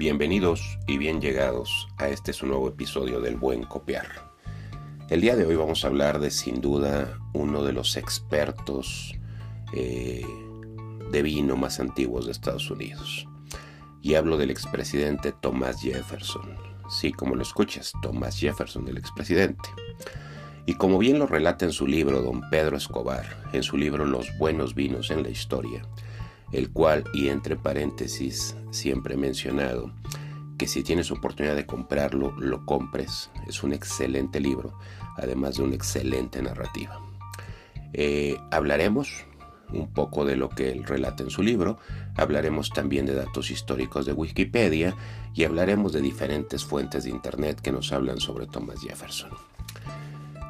Bienvenidos y bien llegados a este su nuevo episodio del Buen Copiar. El día de hoy vamos a hablar de sin duda uno de los expertos eh, de vino más antiguos de Estados Unidos. Y hablo del expresidente Thomas Jefferson. Sí, como lo escuchas, Thomas Jefferson, el expresidente. Y como bien lo relata en su libro Don Pedro Escobar, en su libro Los buenos vinos en la historia, el cual, y entre paréntesis, siempre he mencionado, que si tienes oportunidad de comprarlo, lo compres. Es un excelente libro, además de una excelente narrativa. Eh, hablaremos un poco de lo que él relata en su libro, hablaremos también de datos históricos de Wikipedia y hablaremos de diferentes fuentes de Internet que nos hablan sobre Thomas Jefferson.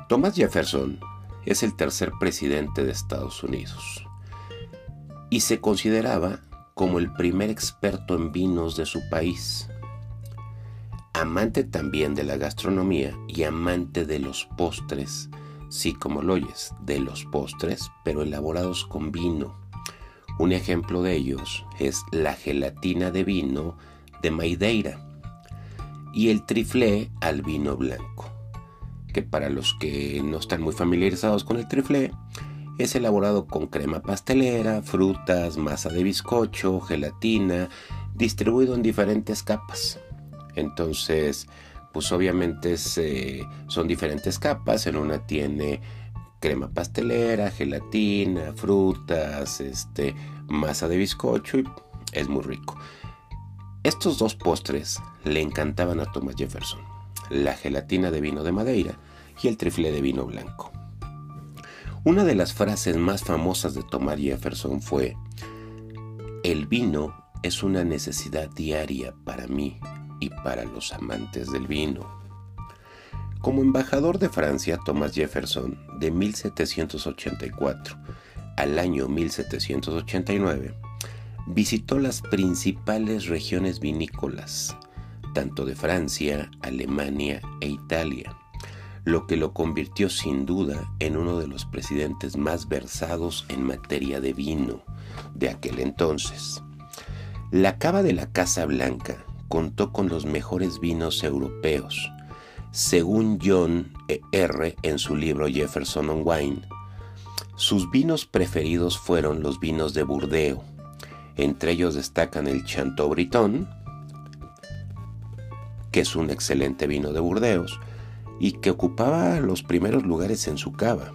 Thomas Jefferson es el tercer presidente de Estados Unidos y se consideraba como el primer experto en vinos de su país. Amante también de la gastronomía y amante de los postres, sí como lo oyes, de los postres, pero elaborados con vino. Un ejemplo de ellos es la gelatina de vino de Maideira y el triflé al vino blanco, que para los que no están muy familiarizados con el triflé, es elaborado con crema pastelera, frutas, masa de bizcocho, gelatina, distribuido en diferentes capas. Entonces, pues obviamente son diferentes capas. En una tiene crema pastelera, gelatina, frutas, este, masa de bizcocho y es muy rico. Estos dos postres le encantaban a Thomas Jefferson, la gelatina de vino de Madeira y el trifle de vino blanco. Una de las frases más famosas de Thomas Jefferson fue, el vino es una necesidad diaria para mí y para los amantes del vino. Como embajador de Francia, Thomas Jefferson, de 1784 al año 1789, visitó las principales regiones vinícolas, tanto de Francia, Alemania e Italia lo que lo convirtió sin duda en uno de los presidentes más versados en materia de vino de aquel entonces. La cava de la Casa Blanca contó con los mejores vinos europeos, según John e. R. en su libro Jefferson on Wine. Sus vinos preferidos fueron los vinos de Burdeos, entre ellos destacan el Chateaubriand, que es un excelente vino de Burdeos, y que ocupaba los primeros lugares en su cava.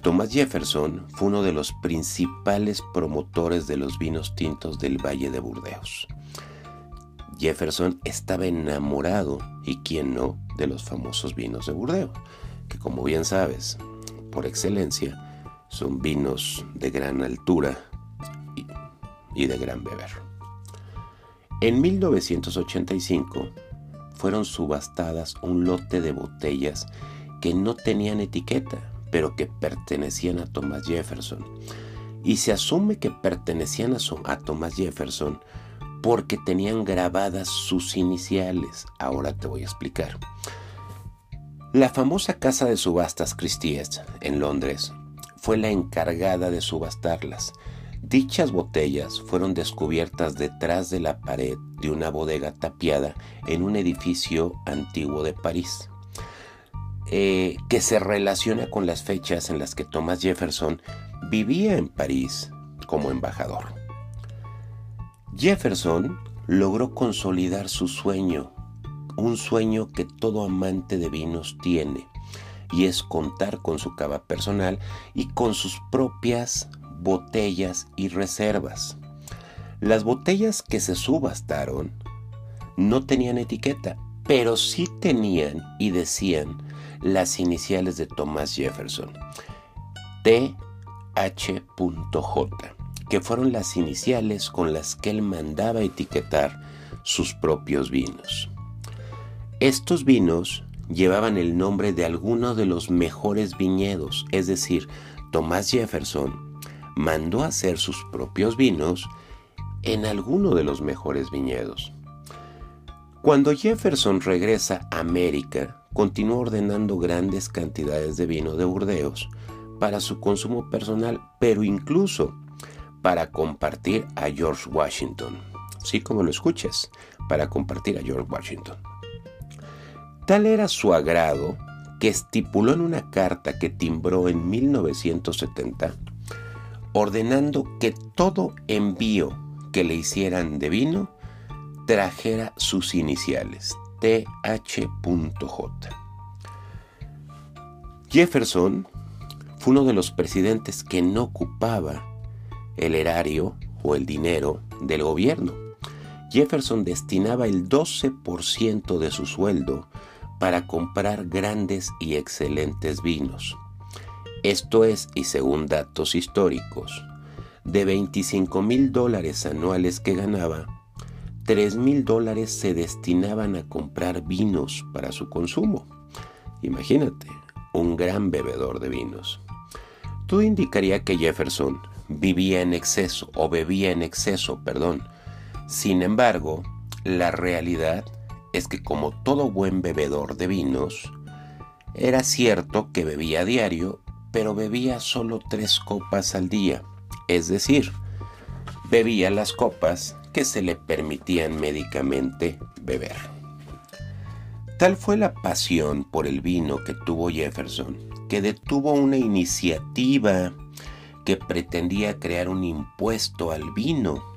Thomas Jefferson fue uno de los principales promotores de los vinos tintos del Valle de Burdeos. Jefferson estaba enamorado, y quién no, de los famosos vinos de Burdeos, que como bien sabes, por excelencia, son vinos de gran altura y, y de gran beber. En 1985, fueron subastadas un lote de botellas que no tenían etiqueta, pero que pertenecían a Thomas Jefferson. Y se asume que pertenecían a, Thomas Jefferson porque tenían grabadas sus iniciales. Ahora te voy a explicar. La famosa casa de subastas Christie's en Londres fue la encargada de subastarlas Dichas botellas fueron descubiertas detrás de la pared de una bodega tapiada en un edificio antiguo de París, eh, que se relaciona con las fechas en las que Thomas Jefferson vivía en París como embajador. Jefferson logró consolidar su sueño, un sueño que todo amante de vinos tiene, y es contar con su cava personal y con sus propias botellas y reservas. Las botellas que se subastaron no tenían etiqueta, pero sí tenían y decían las iniciales de Thomas Jefferson, TH.J, que fueron las iniciales con las que él mandaba etiquetar sus propios vinos. Estos vinos llevaban el nombre de algunos de los mejores viñedos, es decir, Thomas Jefferson mandó hacer sus propios vinos en alguno de los mejores viñedos. Cuando Jefferson regresa a América, continuó ordenando grandes cantidades de vino de Burdeos para su consumo personal, pero incluso para compartir a George Washington. Sí, como lo escuchas, para compartir a George Washington. Tal era su agrado que estipuló en una carta que timbró en 1970, ordenando que todo envío que le hicieran de vino trajera sus iniciales, TH.J. Jefferson fue uno de los presidentes que no ocupaba el erario o el dinero del gobierno. Jefferson destinaba el 12% de su sueldo para comprar grandes y excelentes vinos. Esto es, y según datos históricos, de 25 mil dólares anuales que ganaba, 3 mil dólares se destinaban a comprar vinos para su consumo. Imagínate, un gran bebedor de vinos. Todo indicaría que Jefferson vivía en exceso o bebía en exceso, perdón. Sin embargo, la realidad es que como todo buen bebedor de vinos, era cierto que bebía diario, pero bebía solo tres copas al día, es decir, bebía las copas que se le permitían médicamente beber. Tal fue la pasión por el vino que tuvo Jefferson, que detuvo una iniciativa que pretendía crear un impuesto al vino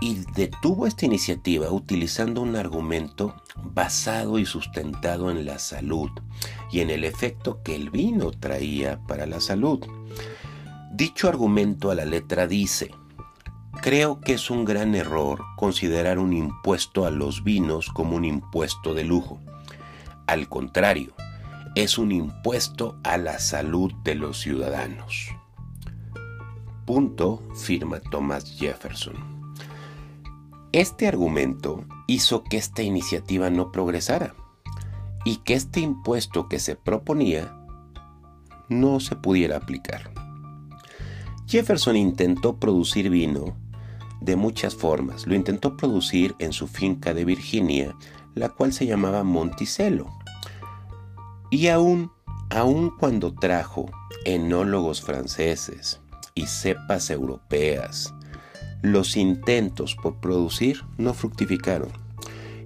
y detuvo esta iniciativa utilizando un argumento basado y sustentado en la salud y en el efecto que el vino traía para la salud. Dicho argumento a la letra dice, Creo que es un gran error considerar un impuesto a los vinos como un impuesto de lujo. Al contrario, es un impuesto a la salud de los ciudadanos. Punto, firma Thomas Jefferson. Este argumento hizo que esta iniciativa no progresara y que este impuesto que se proponía no se pudiera aplicar. Jefferson intentó producir vino de muchas formas. Lo intentó producir en su finca de Virginia, la cual se llamaba Monticello. Y aún, aún cuando trajo enólogos franceses y cepas europeas, los intentos por producir no fructificaron.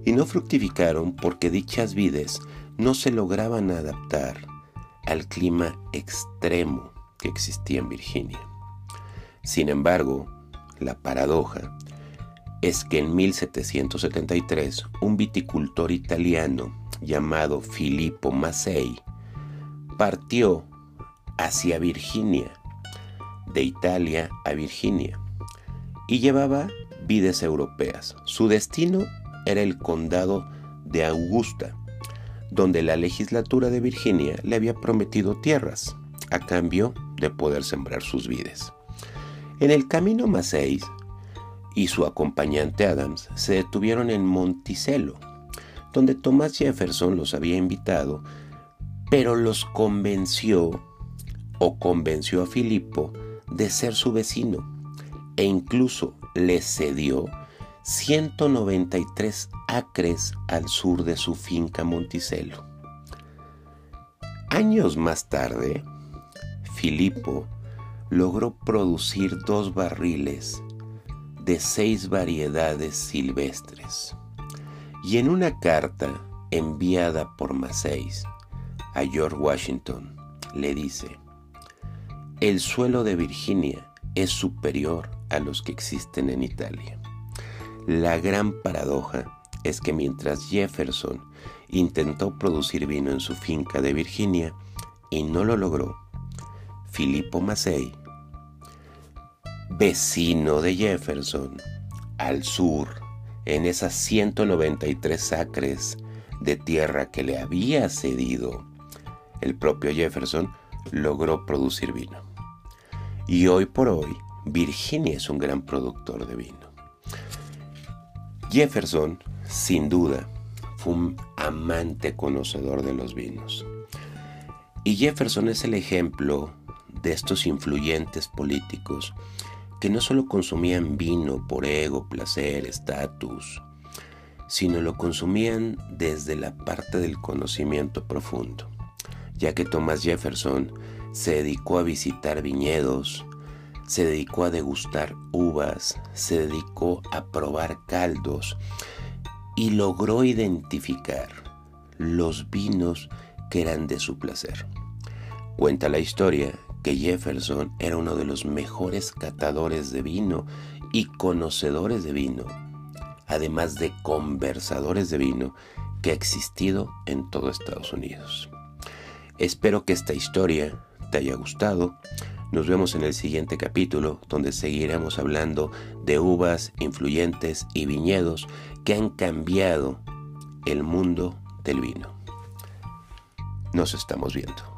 Y no fructificaron porque dichas vides no se lograban adaptar al clima extremo que existía en Virginia. Sin embargo, la paradoja es que en 1773 un viticultor italiano llamado Filippo Massey partió hacia Virginia, de Italia a Virginia, y llevaba vides europeas. Su destino era el condado de Augusta, donde la legislatura de Virginia le había prometido tierras a cambio de poder sembrar sus vides. En el camino Massey y su acompañante Adams se detuvieron en Monticello, donde Thomas Jefferson los había invitado, pero los convenció o convenció a Filippo de ser su vecino e incluso le cedió 193 acres al sur de su finca Monticello. Años más tarde, Filippo logró producir dos barriles de seis variedades silvestres. Y en una carta enviada por Maceis a George Washington, le dice, el suelo de Virginia es superior a los que existen en Italia. La gran paradoja es que mientras Jefferson intentó producir vino en su finca de Virginia y no lo logró, Filippo Massey vecino de Jefferson, al sur, en esas 193 acres de tierra que le había cedido, el propio Jefferson logró producir vino. Y hoy por hoy, Virginia es un gran productor de vino. Jefferson, sin duda, fue un amante conocedor de los vinos. Y Jefferson es el ejemplo de estos influyentes políticos que no solo consumían vino por ego, placer, estatus, sino lo consumían desde la parte del conocimiento profundo, ya que Thomas Jefferson se dedicó a visitar viñedos, se dedicó a degustar uvas, se dedicó a probar caldos y logró identificar los vinos que eran de su placer. Cuenta la historia que Jefferson era uno de los mejores catadores de vino y conocedores de vino, además de conversadores de vino que ha existido en todo Estados Unidos. Espero que esta historia te haya gustado. Nos vemos en el siguiente capítulo donde seguiremos hablando de uvas influyentes y viñedos que han cambiado el mundo del vino. Nos estamos viendo.